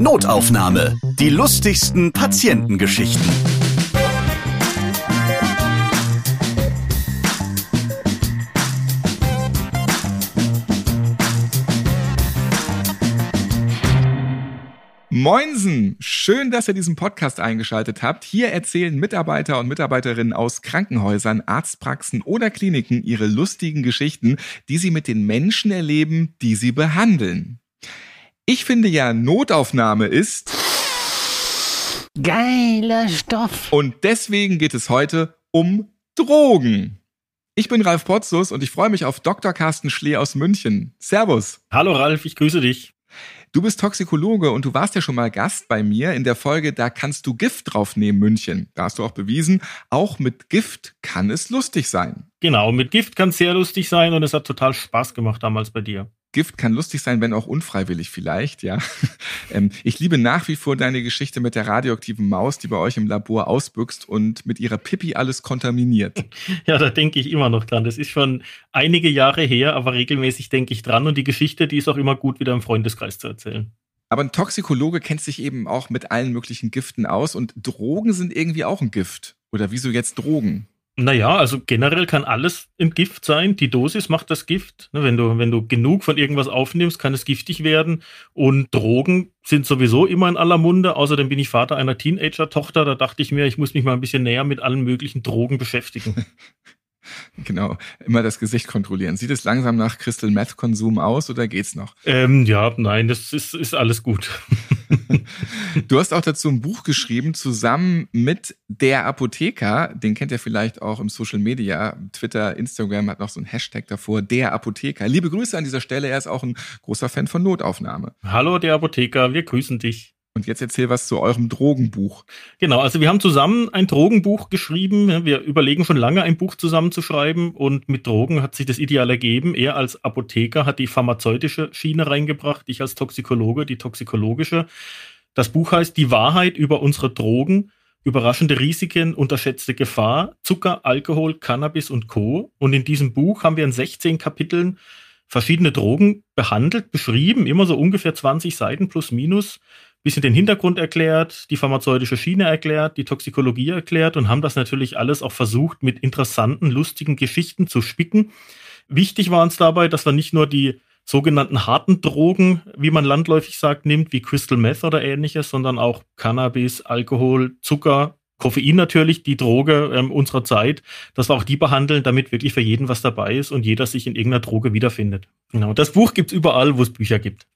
Notaufnahme. Die lustigsten Patientengeschichten. Moinsen! Schön, dass ihr diesen Podcast eingeschaltet habt. Hier erzählen Mitarbeiter und Mitarbeiterinnen aus Krankenhäusern, Arztpraxen oder Kliniken ihre lustigen Geschichten, die sie mit den Menschen erleben, die sie behandeln. Ich finde ja, Notaufnahme ist Geiler Stoff. und deswegen geht es heute um Drogen. Ich bin Ralf Potzus und ich freue mich auf Dr. Carsten Schlee aus München. Servus. Hallo Ralf, ich grüße dich. Du bist Toxikologe und du warst ja schon mal Gast bei mir in der Folge Da kannst du Gift draufnehmen, München. Da hast du auch bewiesen, auch mit Gift kann es lustig sein. Genau, mit Gift kann es sehr lustig sein und es hat total Spaß gemacht damals bei dir. Gift kann lustig sein, wenn auch unfreiwillig vielleicht, ja. Ähm, ich liebe nach wie vor deine Geschichte mit der radioaktiven Maus, die bei euch im Labor ausbüchst und mit ihrer Pipi alles kontaminiert. Ja, da denke ich immer noch dran. Das ist schon einige Jahre her, aber regelmäßig denke ich dran und die Geschichte, die ist auch immer gut wieder im Freundeskreis zu erzählen. Aber ein Toxikologe kennt sich eben auch mit allen möglichen Giften aus und Drogen sind irgendwie auch ein Gift. Oder wieso jetzt Drogen? Naja, also generell kann alles ein Gift sein. Die Dosis macht das Gift. Ne, Wenn du, wenn du genug von irgendwas aufnimmst, kann es giftig werden. Und Drogen sind sowieso immer in aller Munde. Außerdem bin ich Vater einer Teenager-Tochter. Da dachte ich mir, ich muss mich mal ein bisschen näher mit allen möglichen Drogen beschäftigen. Genau, immer das Gesicht kontrollieren. Sieht es langsam nach Crystal Meth Konsum aus oder geht's noch? ähm, ja, nein, das ist, ist alles gut. Du hast auch dazu ein Buch geschrieben, zusammen mit der Apotheker. Den kennt ihr vielleicht auch im Social Media. Twitter, Instagram hat noch so ein Hashtag davor, der Apotheker. Liebe Grüße an dieser Stelle. Er ist auch ein großer Fan von Notaufnahme. Hallo, der Apotheker, wir grüßen dich. Und jetzt erzähl was zu eurem Drogenbuch. Genau, also wir haben zusammen ein Drogenbuch geschrieben. Wir überlegen schon lange, ein Buch zusammenzuschreiben und mit Drogen hat sich das ideal ergeben. Er als Apotheker hat die pharmazeutische Schiene reingebracht, ich als Toxikologe die toxikologische. Das Buch heißt Die Wahrheit über unsere Drogen, überraschende Risiken, unterschätzte Gefahr, Zucker, Alkohol, Cannabis und Co. Und in diesem Buch haben wir in 16 Kapiteln verschiedene Drogen behandelt, beschrieben, immer so ungefähr 20 Seiten plus minus bisschen den Hintergrund erklärt, die pharmazeutische Schiene erklärt, die Toxikologie erklärt und haben das natürlich alles auch versucht, mit interessanten, lustigen Geschichten zu spicken. Wichtig war uns dabei, dass wir nicht nur die sogenannten harten Drogen, wie man landläufig sagt, nimmt, wie Crystal Meth oder ähnliches, sondern auch Cannabis, Alkohol, Zucker, Koffein natürlich, die Droge ähm, unserer Zeit, dass wir auch die behandeln, damit wirklich für jeden was dabei ist und jeder sich in irgendeiner Droge wiederfindet. Genau. Das Buch gibt's überall, wo es Bücher gibt.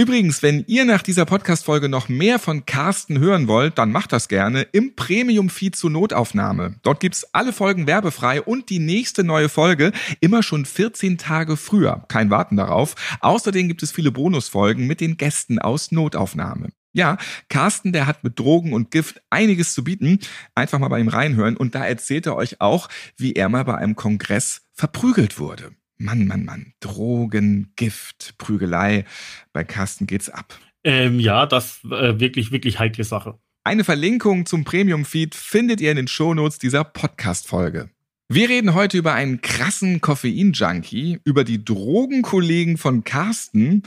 Übrigens, wenn ihr nach dieser Podcast-Folge noch mehr von Carsten hören wollt, dann macht das gerne im Premium-Feed zur Notaufnahme. Dort gibt's alle Folgen werbefrei und die nächste neue Folge immer schon 14 Tage früher. Kein Warten darauf. Außerdem gibt es viele Bonusfolgen mit den Gästen aus Notaufnahme. Ja, Carsten, der hat mit Drogen und Gift einiges zu bieten. Einfach mal bei ihm reinhören und da erzählt er euch auch, wie er mal bei einem Kongress verprügelt wurde. Mann, Mann, Mann. Drogen, Gift, Prügelei. Bei Carsten geht's ab. Ähm, ja, das äh, wirklich, wirklich heikle Sache. Eine Verlinkung zum Premium-Feed findet ihr in den Shownotes dieser Podcast-Folge. Wir reden heute über einen krassen Koffein-Junkie, über die Drogenkollegen von Carsten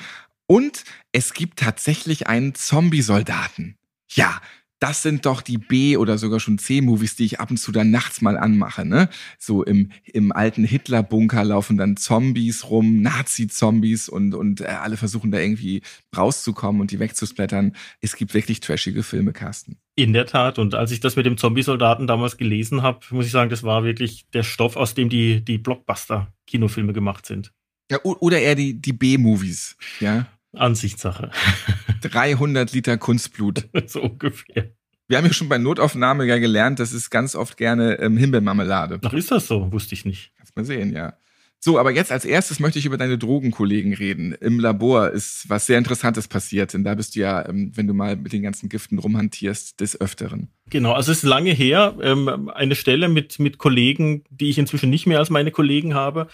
und es gibt tatsächlich einen Zombie-Soldaten. Ja, das sind doch die B- oder sogar schon C-Movies, die ich ab und zu dann nachts mal anmache. Ne? So im, im alten Hitler-Bunker laufen dann Zombies rum, Nazi-Zombies und, und äh, alle versuchen da irgendwie rauszukommen und die wegzusplattern. Es gibt wirklich trashige Filme, Carsten. In der Tat. Und als ich das mit dem Zombie-Soldaten damals gelesen habe, muss ich sagen, das war wirklich der Stoff, aus dem die, die Blockbuster-Kinofilme gemacht sind. Ja, oder eher die, die B-Movies. Ja, Ansichtssache. 300 Liter Kunstblut. so ungefähr. Wir haben ja schon bei Notaufnahme ja gelernt, das ist ganz oft gerne ähm, Himbeermarmelade. Ach, ist das so? Wusste ich nicht. Kannst mal sehen, ja. So, aber jetzt als erstes möchte ich über deine Drogenkollegen reden. Im Labor ist was sehr Interessantes passiert, denn da bist du ja, ähm, wenn du mal mit den ganzen Giften rumhantierst, des Öfteren. Genau, also es ist lange her. Ähm, eine Stelle mit, mit Kollegen, die ich inzwischen nicht mehr als meine Kollegen habe.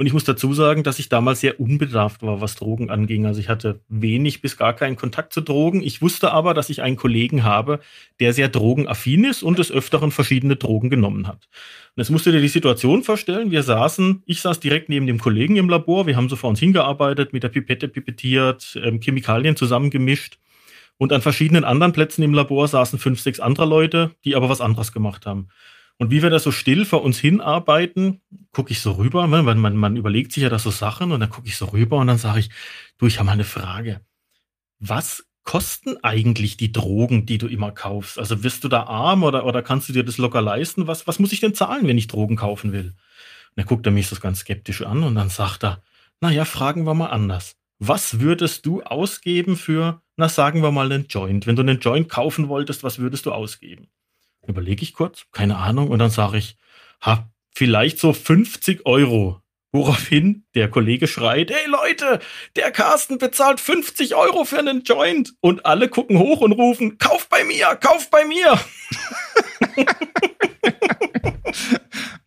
Und ich muss dazu sagen, dass ich damals sehr unbedarft war, was Drogen anging. Also ich hatte wenig bis gar keinen Kontakt zu Drogen. Ich wusste aber, dass ich einen Kollegen habe, der sehr drogenaffin ist und des Öfteren verschiedene Drogen genommen hat. Und jetzt musst du dir die Situation vorstellen. Wir saßen, ich saß direkt neben dem Kollegen im Labor. Wir haben so vor uns hingearbeitet, mit der Pipette pipettiert, ähm, Chemikalien zusammengemischt. Und an verschiedenen anderen Plätzen im Labor saßen fünf, sechs andere Leute, die aber was anderes gemacht haben. Und wie wir da so still vor uns hinarbeiten, gucke ich so rüber, ne, man, man, man überlegt sich ja da so Sachen und dann gucke ich so rüber und dann sage ich, du, ich habe mal eine Frage. Was kosten eigentlich die Drogen, die du immer kaufst? Also wirst du da arm oder, oder kannst du dir das locker leisten? Was, was muss ich denn zahlen, wenn ich Drogen kaufen will? Und dann guckt er mich so ganz skeptisch an und dann sagt er, naja, fragen wir mal anders. Was würdest du ausgeben für, na sagen wir mal, einen Joint? Wenn du einen Joint kaufen wolltest, was würdest du ausgeben? Überlege ich kurz, keine Ahnung, und dann sage ich, ha, vielleicht so 50 Euro. Woraufhin der Kollege schreit, hey Leute, der Carsten bezahlt 50 Euro für einen Joint. Und alle gucken hoch und rufen, kauf bei mir, kauf bei mir.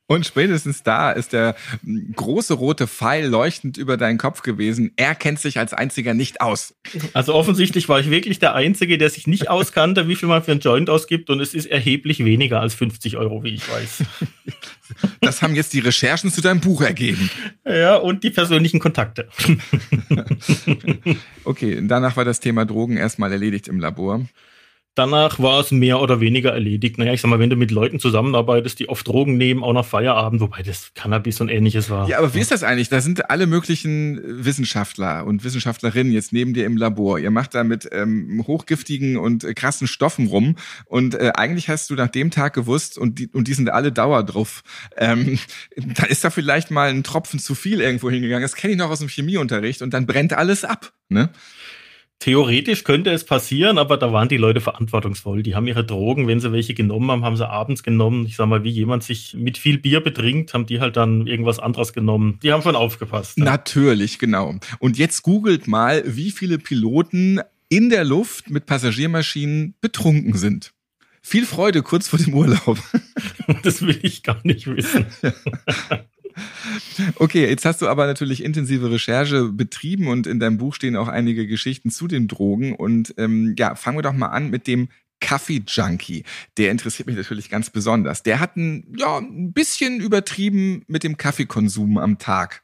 Und spätestens da ist der große rote Pfeil leuchtend über deinen Kopf gewesen. Er kennt sich als einziger nicht aus. Also offensichtlich war ich wirklich der Einzige, der sich nicht auskannte, wie viel man für einen Joint ausgibt. Und es ist erheblich weniger als 50 Euro, wie ich weiß. Das haben jetzt die Recherchen zu deinem Buch ergeben. Ja, und die persönlichen Kontakte. Okay, danach war das Thema Drogen erstmal erledigt im Labor. Danach war es mehr oder weniger erledigt. Naja, ich sag mal, wenn du mit Leuten zusammenarbeitest, die oft Drogen nehmen, auch nach Feierabend, wobei das Cannabis und ähnliches war. Ja, aber wie ist das eigentlich? Da sind alle möglichen Wissenschaftler und Wissenschaftlerinnen jetzt neben dir im Labor. Ihr macht da mit ähm, hochgiftigen und äh, krassen Stoffen rum. Und äh, eigentlich hast du nach dem Tag gewusst, und die, und die sind alle Dauer drauf, ähm, da ist da vielleicht mal ein Tropfen zu viel irgendwo hingegangen. Das kenne ich noch aus dem Chemieunterricht. Und dann brennt alles ab. Ne? Theoretisch könnte es passieren, aber da waren die Leute verantwortungsvoll. Die haben ihre Drogen, wenn sie welche genommen haben, haben sie abends genommen. Ich sag mal, wie jemand sich mit viel Bier betrinkt, haben die halt dann irgendwas anderes genommen. Die haben schon aufgepasst. Ja. Natürlich, genau. Und jetzt googelt mal, wie viele Piloten in der Luft mit Passagiermaschinen betrunken sind. Viel Freude kurz vor dem Urlaub. Das will ich gar nicht wissen. Okay, jetzt hast du aber natürlich intensive Recherche betrieben und in deinem Buch stehen auch einige Geschichten zu den Drogen. Und ähm, ja, fangen wir doch mal an mit dem Kaffee-Junkie. Der interessiert mich natürlich ganz besonders. Der hat ein, ja, ein bisschen übertrieben mit dem Kaffeekonsum am Tag.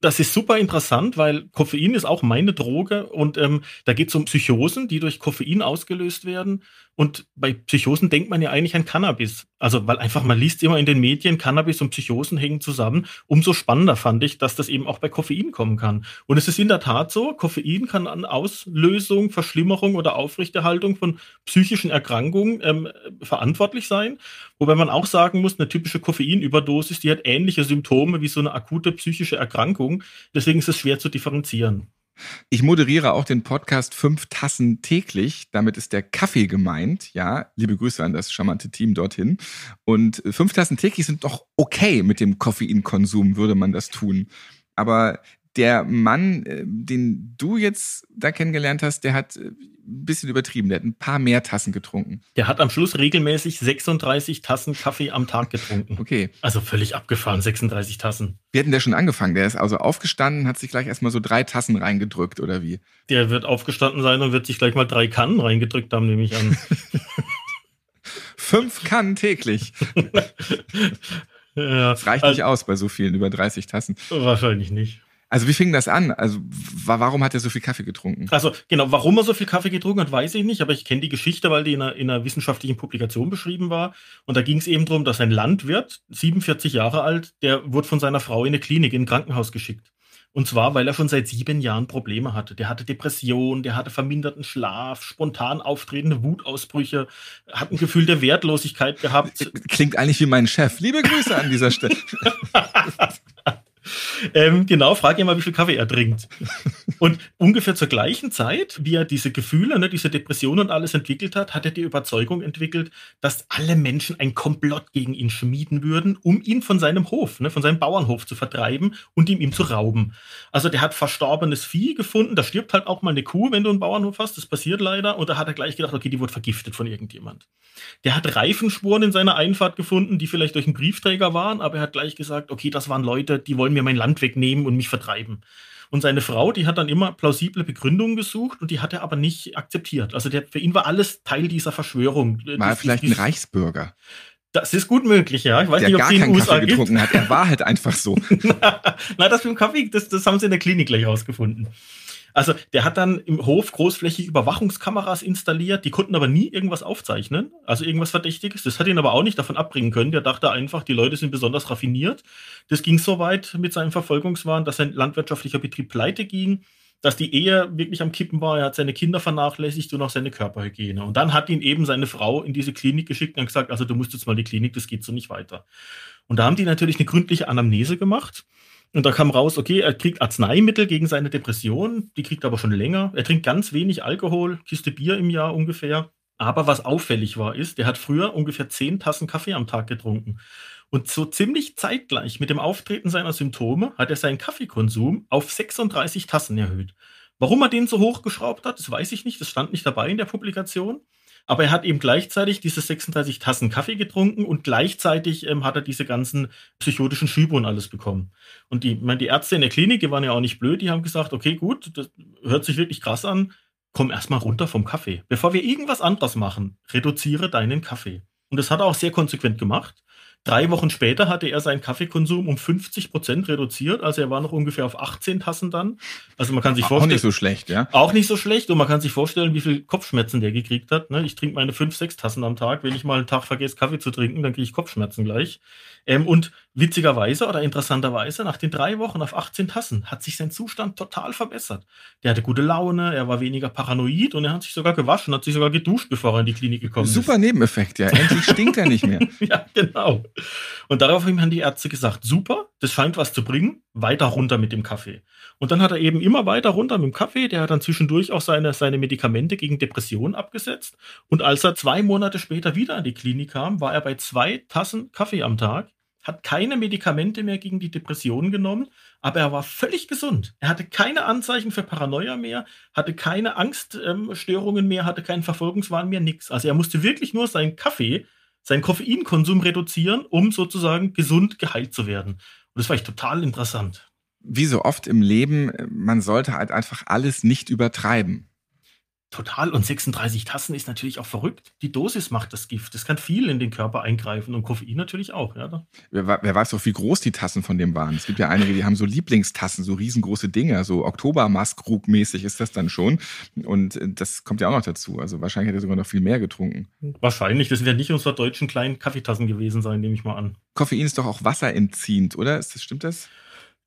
Das ist super interessant, weil Koffein ist auch meine Droge und ähm, da geht es um Psychosen, die durch Koffein ausgelöst werden. Und bei Psychosen denkt man ja eigentlich an Cannabis. Also, weil einfach man liest immer in den Medien, Cannabis und Psychosen hängen zusammen. Umso spannender fand ich, dass das eben auch bei Koffein kommen kann. Und es ist in der Tat so, Koffein kann an Auslösung, Verschlimmerung oder Aufrechterhaltung von psychischen Erkrankungen ähm, verantwortlich sein. Wobei man auch sagen muss, eine typische Koffeinüberdosis, die hat ähnliche Symptome wie so eine akute psychische Erkrankung. Deswegen ist es schwer zu differenzieren. Ich moderiere auch den Podcast Fünf Tassen täglich. Damit ist der Kaffee gemeint. Ja, liebe Grüße an das charmante Team dorthin. Und fünf Tassen täglich sind doch okay mit dem Koffeinkonsum, würde man das tun. Aber der Mann, äh, den du jetzt da kennengelernt hast, der hat äh, ein bisschen übertrieben. Der hat ein paar mehr Tassen getrunken. Der hat am Schluss regelmäßig 36 Tassen Kaffee am Tag getrunken. Okay. Also völlig abgefahren, 36 Tassen. Wir hatten der schon angefangen? Der ist also aufgestanden, hat sich gleich erstmal so drei Tassen reingedrückt, oder wie? Der wird aufgestanden sein und wird sich gleich mal drei Kannen reingedrückt haben, nehme ich an. Fünf Kannen täglich. ja, das reicht also, nicht aus bei so vielen, über 30 Tassen. Wahrscheinlich nicht. Also wie fing das an? Also warum hat er so viel Kaffee getrunken? Also genau, warum er so viel Kaffee getrunken hat, weiß ich nicht, aber ich kenne die Geschichte, weil die in einer, in einer wissenschaftlichen Publikation beschrieben war. Und da ging es eben darum, dass ein Landwirt, 47 Jahre alt, der wurde von seiner Frau in eine Klinik, in ein Krankenhaus geschickt. Und zwar, weil er schon seit sieben Jahren Probleme hatte. Der hatte Depression, der hatte verminderten Schlaf, spontan auftretende Wutausbrüche, hat ein Gefühl der Wertlosigkeit gehabt. Klingt eigentlich wie mein Chef. Liebe Grüße an dieser Stelle. Ähm, genau, frag ihn mal, wie viel Kaffee er trinkt. Und ungefähr zur gleichen Zeit, wie er diese Gefühle, ne, diese Depression und alles entwickelt hat, hat er die Überzeugung entwickelt, dass alle Menschen ein Komplott gegen ihn schmieden würden, um ihn von seinem Hof, ne, von seinem Bauernhof zu vertreiben und ihm ihm zu rauben. Also der hat verstorbenes Vieh gefunden, da stirbt halt auch mal eine Kuh, wenn du einen Bauernhof hast, das passiert leider, und da hat er gleich gedacht, okay, die wurde vergiftet von irgendjemand. Der hat Reifenspuren in seiner Einfahrt gefunden, die vielleicht durch einen Briefträger waren, aber er hat gleich gesagt, okay, das waren Leute, die wollen mir mein Land wegnehmen und mich vertreiben. Und seine Frau, die hat dann immer plausible Begründungen gesucht und die hat er aber nicht akzeptiert. Also der, für ihn war alles Teil dieser Verschwörung. War er vielleicht ein Reichsbürger? Das ist gut möglich, ja. Ich weiß der nicht, ob gar keinen USA Kaffee gibt. getrunken hat. Er war halt einfach so. Na, das mit dem Kaffee, das, das haben sie in der Klinik gleich rausgefunden. Also der hat dann im Hof großflächig Überwachungskameras installiert, die konnten aber nie irgendwas aufzeichnen, also irgendwas Verdächtiges. Das hat ihn aber auch nicht davon abbringen können. Der dachte einfach, die Leute sind besonders raffiniert. Das ging so weit mit seinem Verfolgungswahn, dass sein landwirtschaftlicher Betrieb pleite ging, dass die Ehe wirklich am Kippen war. Er hat seine Kinder vernachlässigt und auch seine Körperhygiene. Und dann hat ihn eben seine Frau in diese Klinik geschickt und gesagt, also du musst jetzt mal die Klinik, das geht so nicht weiter. Und da haben die natürlich eine gründliche Anamnese gemacht. Und da kam raus, okay, er kriegt Arzneimittel gegen seine Depression, die kriegt er aber schon länger. Er trinkt ganz wenig Alkohol, Kiste Bier im Jahr ungefähr. Aber was auffällig war, ist, der hat früher ungefähr zehn Tassen Kaffee am Tag getrunken. Und so ziemlich zeitgleich mit dem Auftreten seiner Symptome hat er seinen Kaffeekonsum auf 36 Tassen erhöht. Warum er den so hochgeschraubt hat, das weiß ich nicht, das stand nicht dabei in der Publikation. Aber er hat eben gleichzeitig diese 36 Tassen Kaffee getrunken und gleichzeitig ähm, hat er diese ganzen psychotischen Schübe und alles bekommen. Und die, meine, die Ärzte in der Klinik, die waren ja auch nicht blöd, die haben gesagt, okay, gut, das hört sich wirklich krass an, komm erstmal runter vom Kaffee. Bevor wir irgendwas anderes machen, reduziere deinen Kaffee. Und das hat er auch sehr konsequent gemacht. Drei Wochen später hatte er seinen Kaffeekonsum um 50 Prozent reduziert. Also er war noch ungefähr auf 18 Tassen dann. Also man kann sich vorstellen. Auch nicht so schlecht, ja. Auch nicht so schlecht. Und man kann sich vorstellen, wie viel Kopfschmerzen der gekriegt hat. Ne? Ich trinke meine fünf, sechs Tassen am Tag. Wenn ich mal einen Tag vergesse, Kaffee zu trinken, dann kriege ich Kopfschmerzen gleich. Ähm, und witzigerweise oder interessanterweise, nach den drei Wochen auf 18 Tassen hat sich sein Zustand total verbessert. Der hatte gute Laune, er war weniger paranoid und er hat sich sogar gewaschen, hat sich sogar geduscht, bevor er in die Klinik gekommen Super ist. Super Nebeneffekt, ja. Endlich stinkt er nicht mehr. ja, genau. Und daraufhin haben die Ärzte gesagt, super, das scheint was zu bringen, weiter runter mit dem Kaffee. Und dann hat er eben immer weiter runter mit dem Kaffee, der hat dann zwischendurch auch seine, seine Medikamente gegen Depressionen abgesetzt. Und als er zwei Monate später wieder in die Klinik kam, war er bei zwei Tassen Kaffee am Tag hat keine Medikamente mehr gegen die Depressionen genommen, aber er war völlig gesund. Er hatte keine Anzeichen für Paranoia mehr, hatte keine Angststörungen ähm, mehr, hatte keinen Verfolgungswahn mehr, nichts. Also er musste wirklich nur seinen Kaffee, seinen Koffeinkonsum reduzieren, um sozusagen gesund geheilt zu werden. Und das war echt total interessant. Wie so oft im Leben, man sollte halt einfach alles nicht übertreiben. Total. Und 36 Tassen ist natürlich auch verrückt. Die Dosis macht das Gift. Das kann viel in den Körper eingreifen und Koffein natürlich auch. Ja. Wer, wer weiß doch, wie groß die Tassen von dem waren. Es gibt ja einige, die haben so Lieblingstassen, so riesengroße Dinge. So Oktobermaskrug-mäßig ist das dann schon. Und äh, das kommt ja auch noch dazu. Also wahrscheinlich hat er sogar noch viel mehr getrunken. Wahrscheinlich. Das sind ja nicht unsere deutschen kleinen Kaffeetassen gewesen sein, nehme ich mal an. Koffein ist doch auch wasserentziehend, oder? Ist das, stimmt das?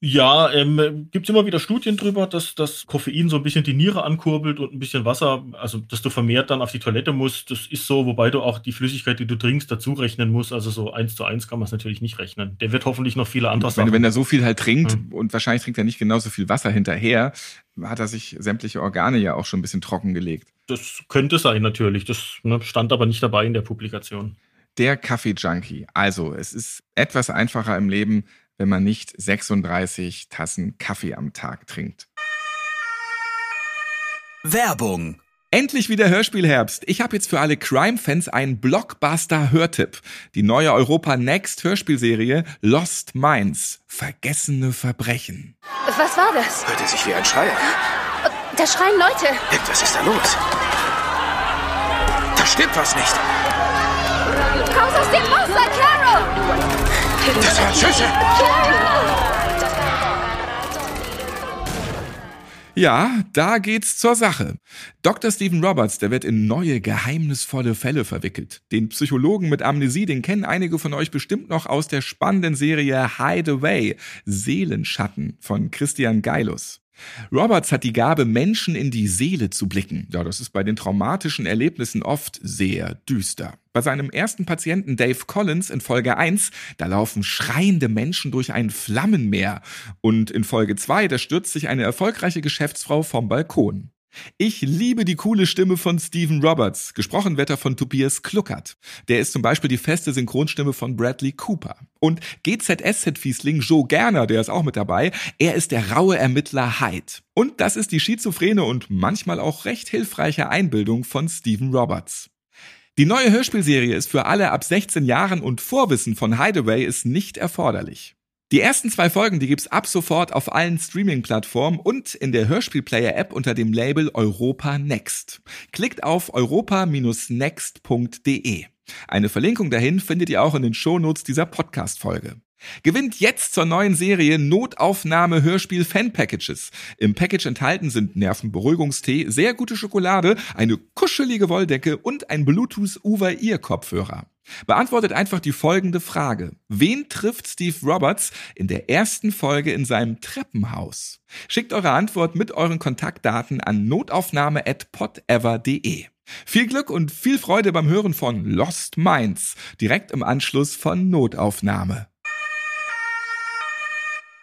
Ja, ähm, gibt es immer wieder Studien drüber, dass das Koffein so ein bisschen die Niere ankurbelt und ein bisschen Wasser, also dass du vermehrt dann auf die Toilette musst. Das ist so, wobei du auch die Flüssigkeit, die du trinkst, dazu rechnen musst. Also so eins zu eins kann man es natürlich nicht rechnen. Der wird hoffentlich noch viele andere Sachen. Wenn, wenn er so viel halt trinkt hm. und wahrscheinlich trinkt er nicht genauso viel Wasser hinterher, hat er sich sämtliche Organe ja auch schon ein bisschen trockengelegt. Das könnte sein natürlich. Das ne, stand aber nicht dabei in der Publikation. Der Kaffee-Junkie. Also, es ist etwas einfacher im Leben, wenn man nicht 36 Tassen Kaffee am Tag trinkt. Werbung Endlich wieder Hörspielherbst. Ich habe jetzt für alle Crime-Fans einen Blockbuster-Hörtipp. Die neue Europa Next Hörspielserie Lost Minds. Vergessene Verbrechen. Was war das? Hörte sich wie ein Schrei Da schreien Leute. Irgendwas ist da los. Da stimmt was nicht. Raus aus dem Monster, Carol! Das waren Schüsse! Ja, da geht's zur Sache. Dr. Stephen Roberts, der wird in neue, geheimnisvolle Fälle verwickelt. Den Psychologen mit Amnesie, den kennen einige von euch bestimmt noch aus der spannenden Serie Hideaway, Seelenschatten von Christian Geilus. Roberts hat die Gabe, Menschen in die Seele zu blicken. Ja, das ist bei den traumatischen Erlebnissen oft sehr düster. Bei seinem ersten Patienten Dave Collins in Folge 1, da laufen schreiende Menschen durch ein Flammenmeer. Und in Folge 2, da stürzt sich eine erfolgreiche Geschäftsfrau vom Balkon. Ich liebe die coole Stimme von Stephen Roberts, gesprochen wird er von Tobias Kluckert. Der ist zum Beispiel die feste Synchronstimme von Bradley Cooper. Und GZSZ-Fiesling Joe Gerner, der ist auch mit dabei, er ist der raue Ermittler Hyde. Und das ist die schizophrene und manchmal auch recht hilfreiche Einbildung von Stephen Roberts. Die neue Hörspielserie ist für alle ab 16 Jahren und Vorwissen von Hideaway ist nicht erforderlich. Die ersten zwei Folgen, die gibt's ab sofort auf allen Streaming-Plattformen und in der Hörspielplayer-App unter dem Label Europa Next. Klickt auf europa-next.de. Eine Verlinkung dahin findet ihr auch in den Shownotes dieser Podcast-Folge. Gewinnt jetzt zur neuen Serie Notaufnahme Hörspiel Fan Packages. Im Package enthalten sind Nervenberuhigungstee, sehr gute Schokolade, eine kuschelige Wolldecke und ein Bluetooth Uber Ear Kopfhörer. Beantwortet einfach die folgende Frage. Wen trifft Steve Roberts in der ersten Folge in seinem Treppenhaus? Schickt eure Antwort mit euren Kontaktdaten an notaufnahme@podever.de. Viel Glück und viel Freude beim Hören von Lost Minds, direkt im Anschluss von Notaufnahme.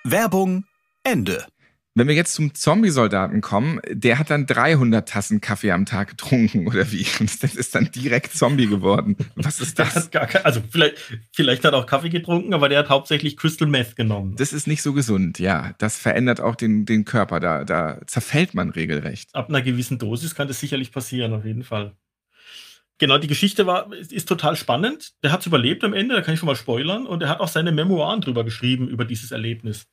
Werbung Ende. Wenn wir jetzt zum Zombie-Soldaten kommen, der hat dann 300 Tassen Kaffee am Tag getrunken oder wie? Und das ist dann direkt Zombie geworden. Was ist das? hat gar kein, also vielleicht, vielleicht hat er auch Kaffee getrunken, aber der hat hauptsächlich Crystal Meth genommen. Das ist nicht so gesund, ja. Das verändert auch den, den Körper. Da, da zerfällt man regelrecht. Ab einer gewissen Dosis kann das sicherlich passieren, auf jeden Fall. Genau, die Geschichte war, ist, ist total spannend. Der hat es überlebt am Ende, da kann ich schon mal spoilern. Und er hat auch seine Memoiren drüber geschrieben, über dieses Erlebnis.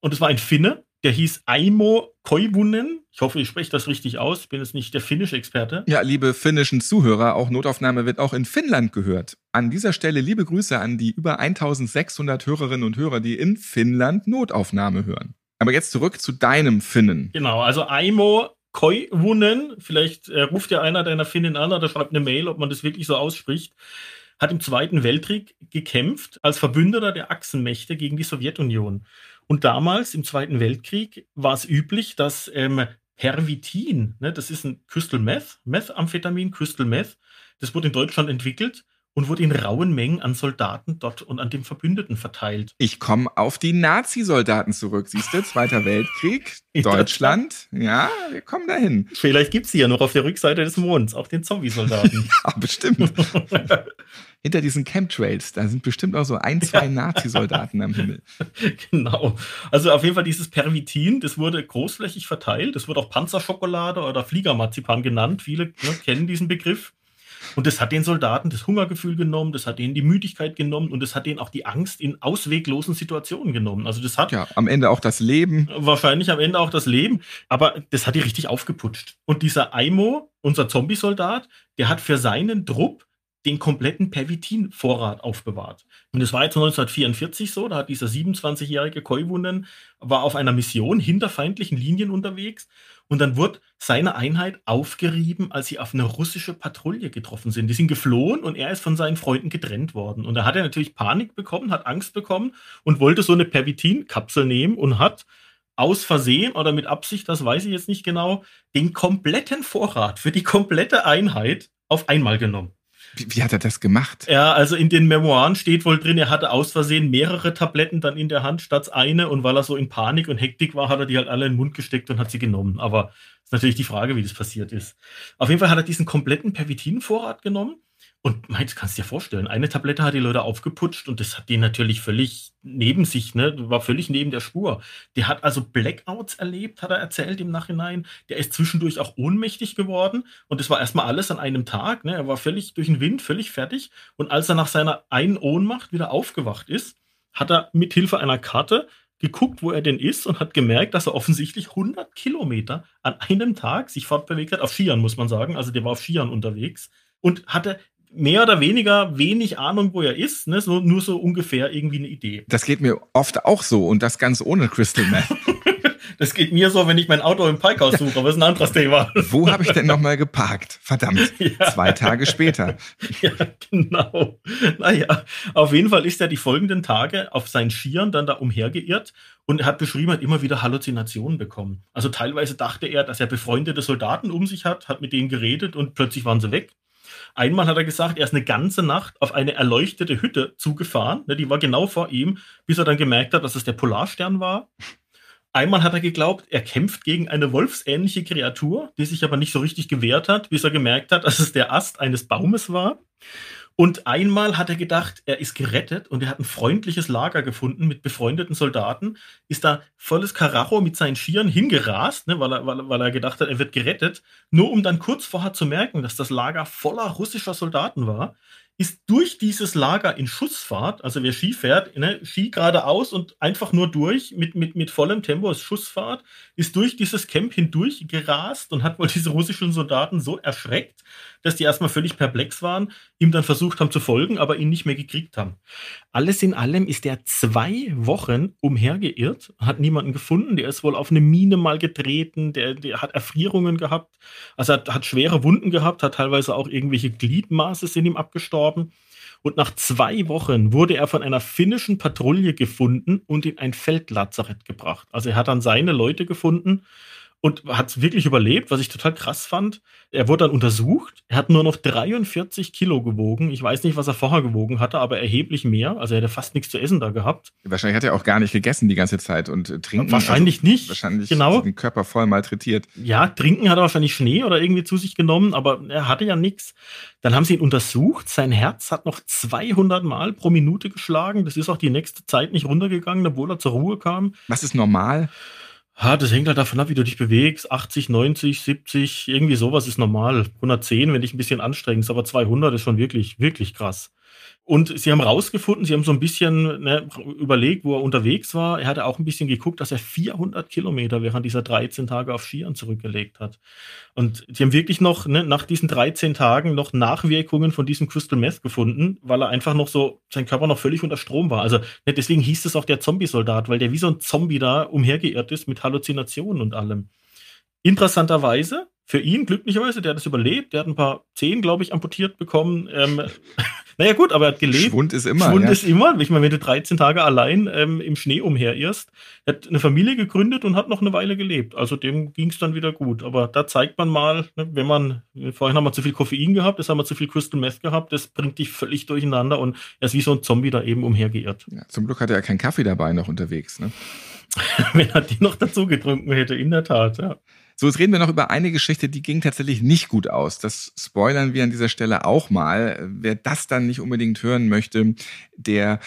Und es war ein Finne, der hieß Aimo Koivunen. Ich hoffe, ich spreche das richtig aus. Ich bin jetzt nicht der finnische Experte. Ja, liebe finnischen Zuhörer, auch Notaufnahme wird auch in Finnland gehört. An dieser Stelle liebe Grüße an die über 1600 Hörerinnen und Hörer, die in Finnland Notaufnahme hören. Aber jetzt zurück zu deinem Finnen. Genau, also Aimo Koivunen, vielleicht äh, ruft ja einer deiner Finnen an oder schreibt eine Mail, ob man das wirklich so ausspricht, hat im Zweiten Weltkrieg gekämpft als Verbündeter der Achsenmächte gegen die Sowjetunion. Und damals im Zweiten Weltkrieg war es üblich, dass ähm, Pervitin, ne, das ist ein Crystal Meth, Methamphetamin, Crystal Meth, das wurde in Deutschland entwickelt und wurde in rauen Mengen an Soldaten dort und an den Verbündeten verteilt. Ich komme auf die Nazi-Soldaten zurück. Siehst du, Zweiter Weltkrieg, In Deutschland. Ja, wir kommen dahin. Vielleicht gibt's sie ja noch auf der Rückseite des Monds, auch den Zombie-Soldaten. Ja, bestimmt. Hinter diesen Chemtrails, da sind bestimmt auch so ein, zwei Nazi-Soldaten am Himmel. genau. Also auf jeden Fall dieses Pervitin, das wurde großflächig verteilt. Das wurde auch Panzerschokolade oder Fliegermarzipan genannt. Viele ne, kennen diesen Begriff. Und das hat den Soldaten das Hungergefühl genommen, das hat denen die Müdigkeit genommen und das hat denen auch die Angst in ausweglosen Situationen genommen. Also das hat Ja, am Ende auch das Leben. wahrscheinlich am Ende auch das Leben, aber das hat die richtig aufgeputscht. Und dieser Aimo, unser Zombie-Soldat, der hat für seinen Trupp den kompletten Pervitin-Vorrat aufbewahrt. Und das war jetzt 1944 so, da hat dieser 27-jährige Koivunen war auf einer Mission hinter feindlichen Linien unterwegs und dann wurde seine Einheit aufgerieben, als sie auf eine russische Patrouille getroffen sind. Die sind geflohen und er ist von seinen Freunden getrennt worden. Und da hat er natürlich Panik bekommen, hat Angst bekommen und wollte so eine Pervitin-Kapsel nehmen und hat aus Versehen oder mit Absicht, das weiß ich jetzt nicht genau, den kompletten Vorrat für die komplette Einheit auf einmal genommen. Wie, wie hat er das gemacht? Ja, also in den Memoiren steht wohl drin, er hatte aus Versehen mehrere Tabletten dann in der Hand statt eine und weil er so in Panik und Hektik war, hat er die halt alle in den Mund gesteckt und hat sie genommen. Aber ist natürlich die Frage, wie das passiert ist. Auf jeden Fall hat er diesen kompletten Pervitin-Vorrat genommen und meint, kannst du dir vorstellen, eine Tablette hat die Leute aufgeputscht und das hat den natürlich völlig neben sich, ne, war völlig neben der Spur. Der hat also Blackouts erlebt, hat er erzählt im Nachhinein. Der ist zwischendurch auch ohnmächtig geworden und das war erstmal alles an einem Tag, ne. Er war völlig durch den Wind, völlig fertig und als er nach seiner einen Ohnmacht wieder aufgewacht ist, hat er mit Hilfe einer Karte geguckt, wo er denn ist und hat gemerkt, dass er offensichtlich 100 Kilometer an einem Tag sich fortbewegt hat, auf Skiern muss man sagen, also der war auf Skiern unterwegs und hatte mehr oder weniger wenig Ahnung, wo er ist, ne? so, nur so ungefähr irgendwie eine Idee. Das geht mir oft auch so und das ganz ohne Crystal Meth. Das geht mir so, wenn ich mein Auto im Parkhaus suche, aber das ist ein anderes Thema. Wo habe ich denn nochmal geparkt? Verdammt. Ja. Zwei Tage später. Ja, genau. Naja, auf jeden Fall ist er die folgenden Tage auf seinen Skiern dann da umhergeirrt und er hat beschrieben, hat immer wieder Halluzinationen bekommen. Also teilweise dachte er, dass er befreundete Soldaten um sich hat, hat mit denen geredet und plötzlich waren sie weg. Einmal hat er gesagt, er ist eine ganze Nacht auf eine erleuchtete Hütte zugefahren. Ne, Die war genau vor ihm, bis er dann gemerkt hat, dass es der Polarstern war. Einmal hat er geglaubt, er kämpft gegen eine wolfsähnliche Kreatur, die sich aber nicht so richtig gewehrt hat, bis er gemerkt hat, dass es der Ast eines Baumes war. Und einmal hat er gedacht, er ist gerettet und er hat ein freundliches Lager gefunden mit befreundeten Soldaten, ist da volles Karacho mit seinen Skiern hingerast, ne, weil, er, weil, weil er gedacht hat, er wird gerettet, nur um dann kurz vorher zu merken, dass das Lager voller russischer Soldaten war, ist durch dieses Lager in Schussfahrt, also wer Ski fährt, ne, Ski geradeaus und einfach nur durch, mit, mit, mit vollem Tempo ist Schussfahrt, ist durch dieses Camp hindurch gerast und hat wohl diese russischen Soldaten so erschreckt, dass die erstmal völlig perplex waren, ihm dann versucht haben zu folgen, aber ihn nicht mehr gekriegt haben. Alles in allem ist er zwei Wochen umhergeirrt, hat niemanden gefunden, der ist wohl auf eine Mine mal getreten, der, der hat Erfrierungen gehabt, also hat, hat schwere Wunden gehabt, hat teilweise auch irgendwelche Gliedmaße sind ihm abgestorben. Und nach zwei Wochen wurde er von einer finnischen Patrouille gefunden und in ein Feldlazarett gebracht. Also er hat dann seine Leute gefunden und hat wirklich überlebt, was ich total krass fand. Er wurde dann untersucht. Er hat nur noch 43 Kilo gewogen. Ich weiß nicht, was er vorher gewogen hatte, aber erheblich mehr. Also er hätte fast nichts zu essen da gehabt. Wahrscheinlich hat er auch gar nicht gegessen die ganze Zeit und äh, trinken. Wahrscheinlich also, nicht. Wahrscheinlich genau. den Körper voll malträtiert. Ja, trinken hat er wahrscheinlich Schnee oder irgendwie zu sich genommen, aber er hatte ja nichts. Dann haben sie ihn untersucht. Sein Herz hat noch 200 Mal pro Minute geschlagen. Das ist auch die nächste Zeit nicht runtergegangen, obwohl er zur Ruhe kam. Was ist normal? Ha, das hängt halt davon ab, wie du dich bewegst. 80, 90, 70, irgendwie sowas ist normal. 110, wenn dich ein bisschen anstrengst, aber 200 ist schon wirklich, wirklich krass. Und sie haben rausgefunden, sie haben so ein bisschen ne, überlegt, wo er unterwegs war. Er hatte auch ein bisschen geguckt, dass er 400 Kilometer während dieser 13 Tage auf Skiern zurückgelegt hat. Und sie haben wirklich noch ne, nach diesen 13 Tagen noch Nachwirkungen von diesem Crystal Meth gefunden, weil er einfach noch so, sein Körper noch völlig unter Strom war. Also ne, deswegen hieß es auch der Zombie-Soldat, weil der wie so ein Zombie da umhergeirrt ist mit Halluzinationen und allem. Interessanterweise, für ihn glücklicherweise, der hat es überlebt, der hat ein paar Zehen, glaube ich, amputiert bekommen. Ähm, naja, gut, aber er hat gelebt. Schwund ist immer. Schwund ja. ist immer. Ich meine, wenn du 13 Tage allein ähm, im Schnee umherirrst, er hat eine Familie gegründet und hat noch eine Weile gelebt. Also dem ging es dann wieder gut. Aber da zeigt man mal, ne, wenn man, vorhin haben wir zu viel Koffein gehabt, jetzt haben wir zu viel Crystal Meth gehabt, das bringt dich völlig durcheinander und er ist wie so ein Zombie da eben umhergeirrt. Ja, zum Glück hatte er keinen Kaffee dabei noch unterwegs. Ne? wenn er die noch dazu getrunken hätte, in der Tat, ja. So, jetzt reden wir noch über eine Geschichte, die ging tatsächlich nicht gut aus. Das spoilern wir an dieser Stelle auch mal. Wer das dann nicht unbedingt hören möchte, der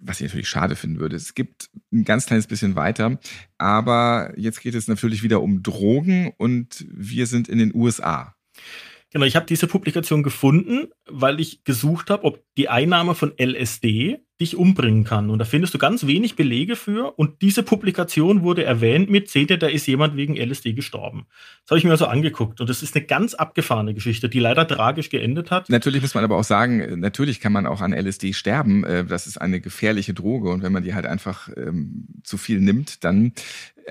was ich natürlich schade finden würde. Es gibt ein ganz kleines bisschen weiter, aber jetzt geht es natürlich wieder um Drogen und wir sind in den USA. Genau, ich habe diese Publikation gefunden, weil ich gesucht habe, ob die Einnahme von LSD dich umbringen kann. Und da findest du ganz wenig Belege für. Und diese Publikation wurde erwähnt mit, seht ihr, da ist jemand wegen LSD gestorben. Das habe ich mir also angeguckt. Und das ist eine ganz abgefahrene Geschichte, die leider tragisch geendet hat. Natürlich muss man aber auch sagen, natürlich kann man auch an LSD sterben. Äh, das ist eine gefährliche Droge. Und wenn man die halt einfach ähm, zu viel nimmt, dann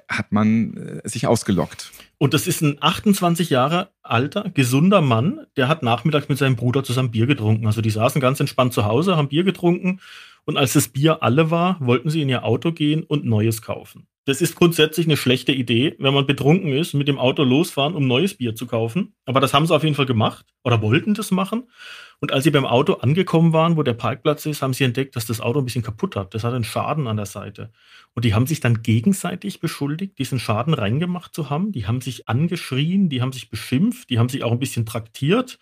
hat man äh, sich ausgelockt. Und das ist ein 28 Jahre alter, gesunder Mann, der hat nachmittags mit seinem Bruder zusammen Bier getrunken. Also die saßen ganz entspannt zu Hause, haben Bier getrunken und als das Bier alle war, wollten sie in ihr Auto gehen und Neues kaufen. Das ist grundsätzlich eine schlechte Idee, wenn man betrunken ist, mit dem Auto losfahren, um neues Bier zu kaufen. Aber das haben sie auf jeden Fall gemacht oder wollten das machen. Und als sie beim Auto angekommen waren, wo der Parkplatz ist, haben sie entdeckt, dass das Auto ein bisschen kaputt hat. Das hat einen Schaden an der Seite. Und die haben sich dann gegenseitig beschuldigt, diesen Schaden reingemacht zu haben. Die haben sich angeschrien, die haben sich beschimpft, die haben sich auch ein bisschen traktiert.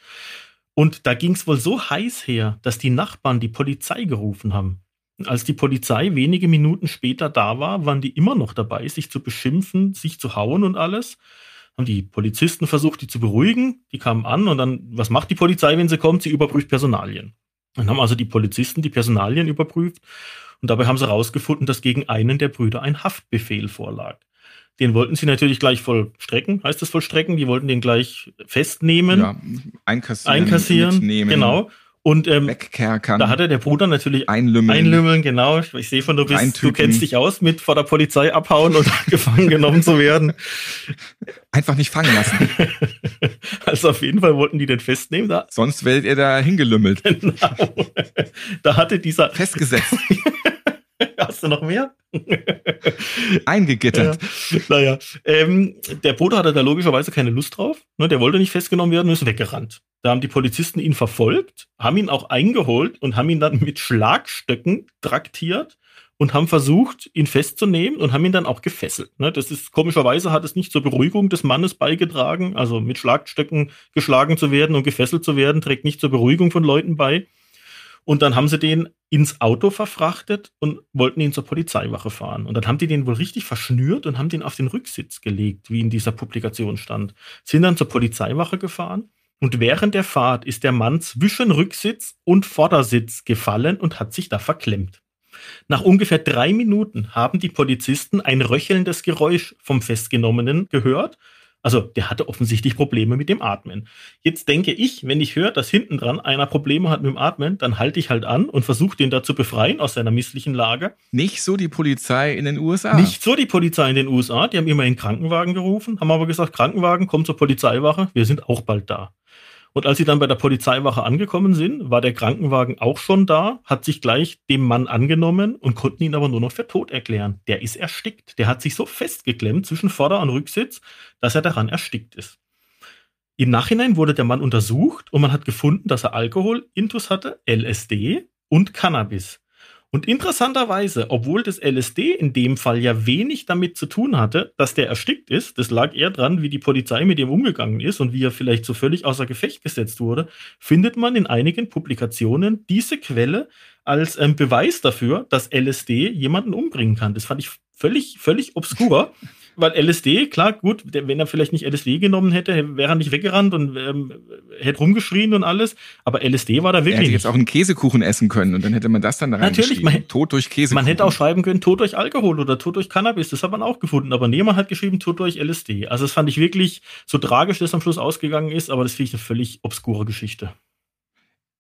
Und da ging es wohl so heiß her, dass die Nachbarn die Polizei gerufen haben. Als die Polizei wenige Minuten später da war, waren die immer noch dabei, sich zu beschimpfen, sich zu hauen und alles. Haben die Polizisten versucht, die zu beruhigen. Die kamen an und dann, was macht die Polizei, wenn sie kommt? Sie überprüft Personalien. Dann haben also die Polizisten die Personalien überprüft und dabei haben sie herausgefunden, dass gegen einen der Brüder ein Haftbefehl vorlag. Den wollten sie natürlich gleich vollstrecken, heißt das vollstrecken? Die wollten den gleich festnehmen, Ja, einkassieren, einkassieren, mitnehmen, genau. Und ähm, wegkerkern, da hatte der Bruder natürlich einlümmeln. Einlümmeln, genau. Ich, sehe von, du bist, du kennst dich aus mit vor der Polizei abhauen und gefangen genommen zu werden. Einfach nicht fangen lassen. Also auf jeden Fall wollten die den festnehmen. Da, Sonst werdet ihr da hingelümmelt. genau. da hatte dieser, Festgesetzt, hast du noch mehr? eingegittert. Ja. Naja, ähm, der Bruder hatte da logischerweise keine Lust drauf. Ne, der wollte nicht festgenommen werden und ist weggerannt. Da haben die Polizisten ihn verfolgt, haben ihn auch eingeholt und haben ihn dann mit Schlagstöcken traktiert und haben versucht, ihn festzunehmen und haben ihn dann auch gefesselt. Ne, das ist komischerweise hat es nicht zur Beruhigung des Mannes beigetragen. Also mit Schlagstöcken geschlagen zu werden und gefesselt zu werden, trägt nicht zur Beruhigung von Leuten bei. Und dann haben sie den ins Auto verfrachtet und wollten ihn zur Polizeiwache fahren. Und dann haben die den wohl richtig verschnürt und haben den auf den Rücksitz gelegt, wie in dieser Publikation stand. Sind dann zur Polizeiwache gefahren, Und während der Fahrt ist der Mann zwischen Rücksitz und Vordersitz gefallen und hat sich da verklemmt. Nach ungefähr drei Minuten haben die Polizisten ein röchelndes Geräusch vom Festgenommenen gehört. Also der hatte offensichtlich Probleme mit dem Atmen. Jetzt denke ich, wenn ich höre, dass hinten dran einer Probleme hat mit dem Atmen, dann halte ich halt an und versuche den da zu befreien aus seiner misslichen Lage. Nicht so die Polizei in den USA. Nicht so die Polizei in den USA, die haben immerhin Krankenwagen gerufen, haben aber gesagt, Krankenwagen, kommt zur Polizeiwache, wir sind auch bald da. Und als sie dann bei der Polizeiwache angekommen sind, war der Krankenwagen auch schon da, hat sich gleich dem Mann angenommen und konnten ihn aber nur noch für tot erklären. Der ist erstickt. Der hat sich so festgeklemmt zwischen Vorder- und Rücksitz, dass er daran erstickt ist. Im Nachhinein wurde der Mann untersucht und man hat gefunden, dass er Alkohol, Intus hatte, LSD und Cannabis. Und interessanterweise, obwohl das LSD in dem Fall ja wenig damit zu tun hatte, dass der erstickt ist, das lag eher dran, wie die Polizei mit ihm umgegangen ist und wie er vielleicht so völlig außer Gefecht gesetzt wurde, findet man in einigen Publikationen diese Quelle als ähm, Beweis dafür, dass LSD jemanden umbringen kann. Das fand ich völlig, völlig obskur. weil LSD, klar, gut, wenn er vielleicht nicht LSD genommen hätte, wäre er nicht weggerannt und ähm, hätte rumgeschrien und alles. Aber LSD war da Er wirklich. hätte jetzt auch einen Käsekuchen essen können und dann hätte man das dann da Natürlich, man Tod durch Käsekuchen. Man hätte auch schreiben können, Tod durch Alkohol oder Tod durch Cannabis. Das hat man auch gefunden. Aber niemand hat geschrieben, Tod durch LSD. Also das fand ich wirklich so tragisch, dass am Schluss ausgegangen ist. Aber das finde ich eine völlig obskure Geschichte.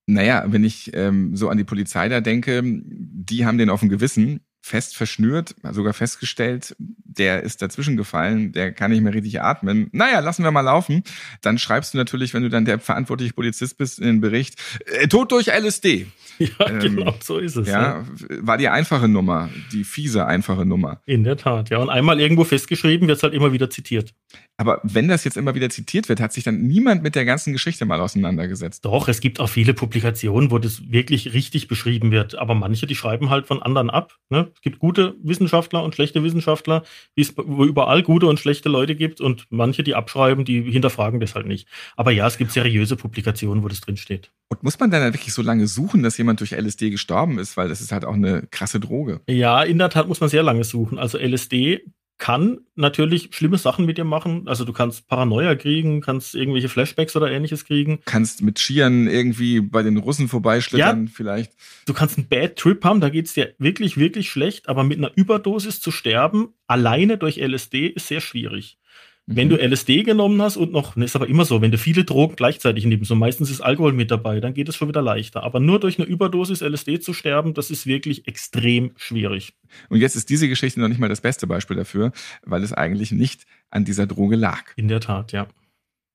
Naja, wenn ich ähm, so an die Polizei da denke, die haben den auf dem Gewissen fest verschnürt, sogar festgestellt, der ist dazwischen gefallen, der kann nicht mehr richtig atmen. Naja, lassen wir mal laufen. Dann schreibst du natürlich, wenn du dann der verantwortliche Polizist bist, in den Bericht, äh, Tod durch LSD. Ja, Ähm, genau, so ist es. Ja, war die einfache Nummer, die fiese einfache Nummer. In der Tat, ja. Und einmal irgendwo festgeschrieben, wird es halt immer wieder zitiert. Aber wenn das jetzt immer wieder zitiert wird, hat sich dann niemand mit der ganzen Geschichte mal auseinandergesetzt. Doch, es gibt auch viele Publikationen, wo das wirklich richtig beschrieben wird. Aber manche, die schreiben halt von anderen ab. Ne? Es gibt gute Wissenschaftler und schlechte Wissenschaftler, wie es wo überall gute und schlechte Leute gibt. Und manche, die abschreiben, die hinterfragen das halt nicht. Aber ja, es gibt seriöse Publikationen, wo das drinsteht. Und muss man dann wirklich so lange suchen, dass jemand durch LSD gestorben ist, weil das ist halt auch eine krasse Droge. Ja, in der Tat muss man sehr lange suchen. Also LSD kann natürlich schlimme Sachen mit dir machen. Also du kannst Paranoia kriegen, kannst irgendwelche Flashbacks oder ähnliches kriegen. Kannst mit Skiern irgendwie bei den Russen vorbeischlittern, vielleicht. Du kannst einen Bad Trip haben, da geht's dir wirklich, wirklich schlecht, aber mit einer Überdosis zu sterben, alleine durch LSD, ist sehr schwierig. Wenn Mhm. du LSD genommen hast und noch, ne, ist aber immer so, wenn du viele Drogen gleichzeitig nimmst, und meistens ist Alkohol mit dabei, dann geht es schon wieder leichter. Aber nur durch eine Überdosis LSD zu sterben, das ist wirklich extrem schwierig. Und jetzt ist diese Geschichte noch nicht mal das beste Beispiel dafür, weil es eigentlich nicht an dieser Droge lag. In der Tat, ja.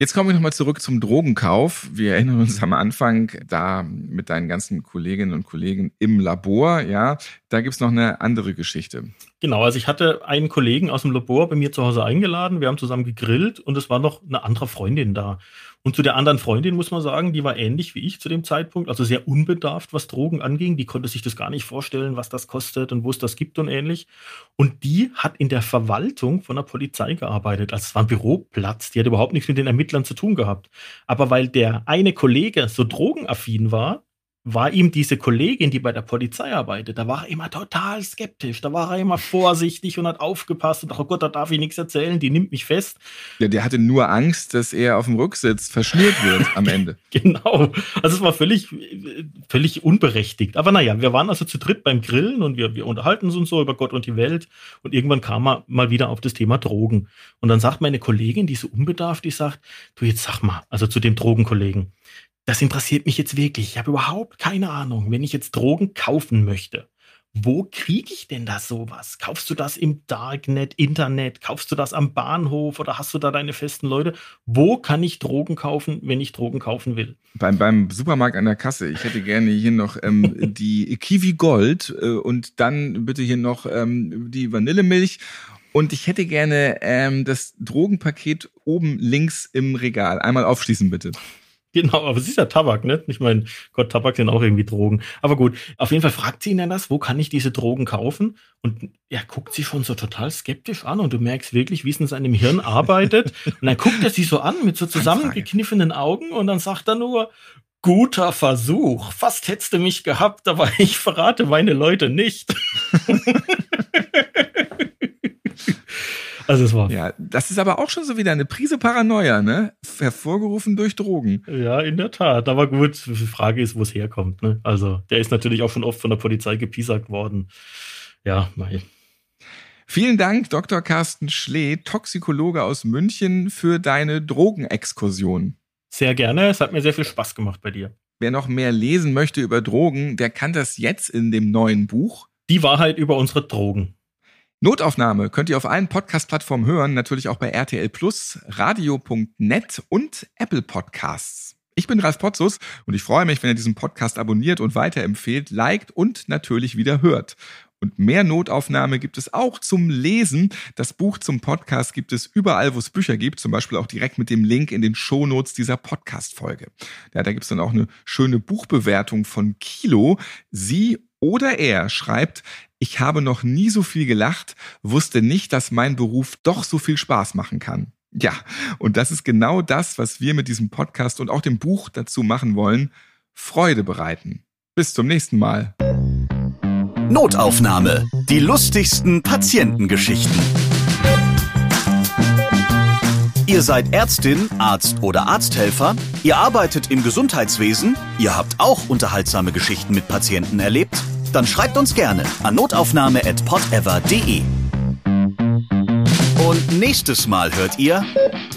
Jetzt kommen wir nochmal zurück zum Drogenkauf. Wir erinnern uns am Anfang da mit deinen ganzen Kolleginnen und Kollegen im Labor, ja. Da gibt's noch eine andere Geschichte. Genau, also ich hatte einen Kollegen aus dem Labor bei mir zu Hause eingeladen, wir haben zusammen gegrillt und es war noch eine andere Freundin da. Und zu der anderen Freundin muss man sagen, die war ähnlich wie ich zu dem Zeitpunkt, also sehr unbedarft, was Drogen anging. Die konnte sich das gar nicht vorstellen, was das kostet und wo es das gibt und ähnlich. Und die hat in der Verwaltung von der Polizei gearbeitet. Also es war ein Büroplatz, die hat überhaupt nichts mit den Ermittlern zu tun gehabt. Aber weil der eine Kollege so drogenaffin war, war ihm diese Kollegin, die bei der Polizei arbeitet, da war er immer total skeptisch, da war er immer vorsichtig und hat aufgepasst und dachte, oh Gott, da darf ich nichts erzählen, die nimmt mich fest. Der, der hatte nur Angst, dass er auf dem Rücksitz verschnürt wird am Ende. Genau. Also es war völlig, völlig unberechtigt. Aber naja, wir waren also zu dritt beim Grillen und wir, wir unterhalten uns und so über Gott und die Welt. Und irgendwann kam er mal wieder auf das Thema Drogen. Und dann sagt meine Kollegin, die so unbedarft, die sagt, du jetzt sag mal, also zu dem Drogenkollegen, das interessiert mich jetzt wirklich. Ich habe überhaupt keine Ahnung, wenn ich jetzt Drogen kaufen möchte. Wo kriege ich denn da sowas? Kaufst du das im Darknet, Internet? Kaufst du das am Bahnhof oder hast du da deine festen Leute? Wo kann ich Drogen kaufen, wenn ich Drogen kaufen will? Beim, beim Supermarkt an der Kasse. Ich hätte gerne hier noch ähm, die Kiwi Gold äh, und dann bitte hier noch ähm, die Vanillemilch. Und ich hätte gerne ähm, das Drogenpaket oben links im Regal. Einmal aufschließen, bitte. Genau, aber es ist ja Tabak, ne? Ich meine, Gott, Tabak sind auch irgendwie Drogen. Aber gut, auf jeden Fall fragt sie ihn dann das, wo kann ich diese Drogen kaufen? Und er guckt sie schon so total skeptisch an und du merkst wirklich, wie es in seinem Hirn arbeitet. Und dann guckt er sie so an mit so zusammengekniffenen Augen und dann sagt er nur, guter Versuch. Fast hättest du mich gehabt, aber ich verrate meine Leute nicht. Also es war Ja, das ist aber auch schon so wieder eine Prise Paranoia, ne? Hervorgerufen durch Drogen. Ja, in der Tat. Aber gut, die Frage ist, wo es herkommt. Ne? Also, der ist natürlich auch schon oft von der Polizei gepiesackt worden. Ja, mei. Vielen Dank, Dr. Carsten Schlee, Toxikologe aus München, für deine Drogenexkursion. Sehr gerne. Es hat mir sehr viel Spaß gemacht bei dir. Wer noch mehr lesen möchte über Drogen, der kann das jetzt in dem neuen Buch. Die Wahrheit über unsere Drogen. Notaufnahme könnt ihr auf allen Podcast-Plattformen hören, natürlich auch bei RTL Plus, Radio.net und Apple Podcasts. Ich bin Ralf Potzus und ich freue mich, wenn ihr diesen Podcast abonniert und weiterempfehlt, liked und natürlich wieder hört. Und mehr Notaufnahme gibt es auch zum Lesen. Das Buch zum Podcast gibt es überall, wo es Bücher gibt, zum Beispiel auch direkt mit dem Link in den Shownotes dieser Podcast-Folge. Ja, da gibt es dann auch eine schöne Buchbewertung von Kilo. Sie oder er schreibt, ich habe noch nie so viel gelacht, wusste nicht, dass mein Beruf doch so viel Spaß machen kann. Ja, und das ist genau das, was wir mit diesem Podcast und auch dem Buch dazu machen wollen. Freude bereiten. Bis zum nächsten Mal. Notaufnahme. Die lustigsten Patientengeschichten. Ihr seid Ärztin, Arzt oder Arzthelfer, ihr arbeitet im Gesundheitswesen, ihr habt auch unterhaltsame Geschichten mit Patienten erlebt, dann schreibt uns gerne an notaufnahme@podever.de. Und nächstes Mal hört ihr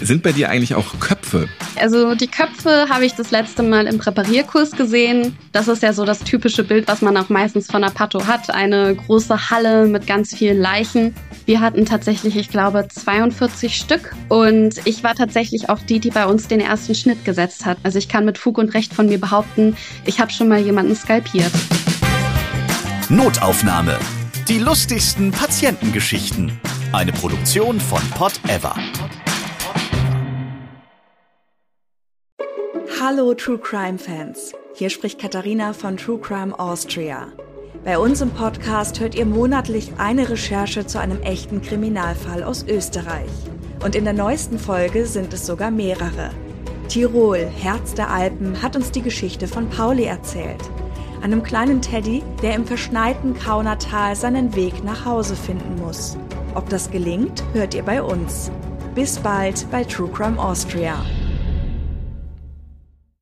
Sind bei dir eigentlich auch Köpfe? Also die Köpfe habe ich das letzte Mal im Präparierkurs gesehen. Das ist ja so das typische Bild, was man auch meistens von der Pato hat. Eine große Halle mit ganz vielen Leichen. Wir hatten tatsächlich, ich glaube, 42 Stück. Und ich war tatsächlich auch die, die bei uns den ersten Schnitt gesetzt hat. Also ich kann mit Fug und Recht von mir behaupten, ich habe schon mal jemanden skalpiert. Notaufnahme. Die lustigsten Patientengeschichten. Eine Produktion von Pod Ever. Hallo True Crime Fans. Hier spricht Katharina von True Crime Austria. Bei uns im Podcast hört ihr monatlich eine Recherche zu einem echten Kriminalfall aus Österreich. Und in der neuesten Folge sind es sogar mehrere. Tirol, Herz der Alpen, hat uns die Geschichte von Pauli erzählt. Einem kleinen Teddy, der im verschneiten Kaunertal seinen Weg nach Hause finden muss. Ob das gelingt, hört ihr bei uns. Bis bald bei True Crime Austria.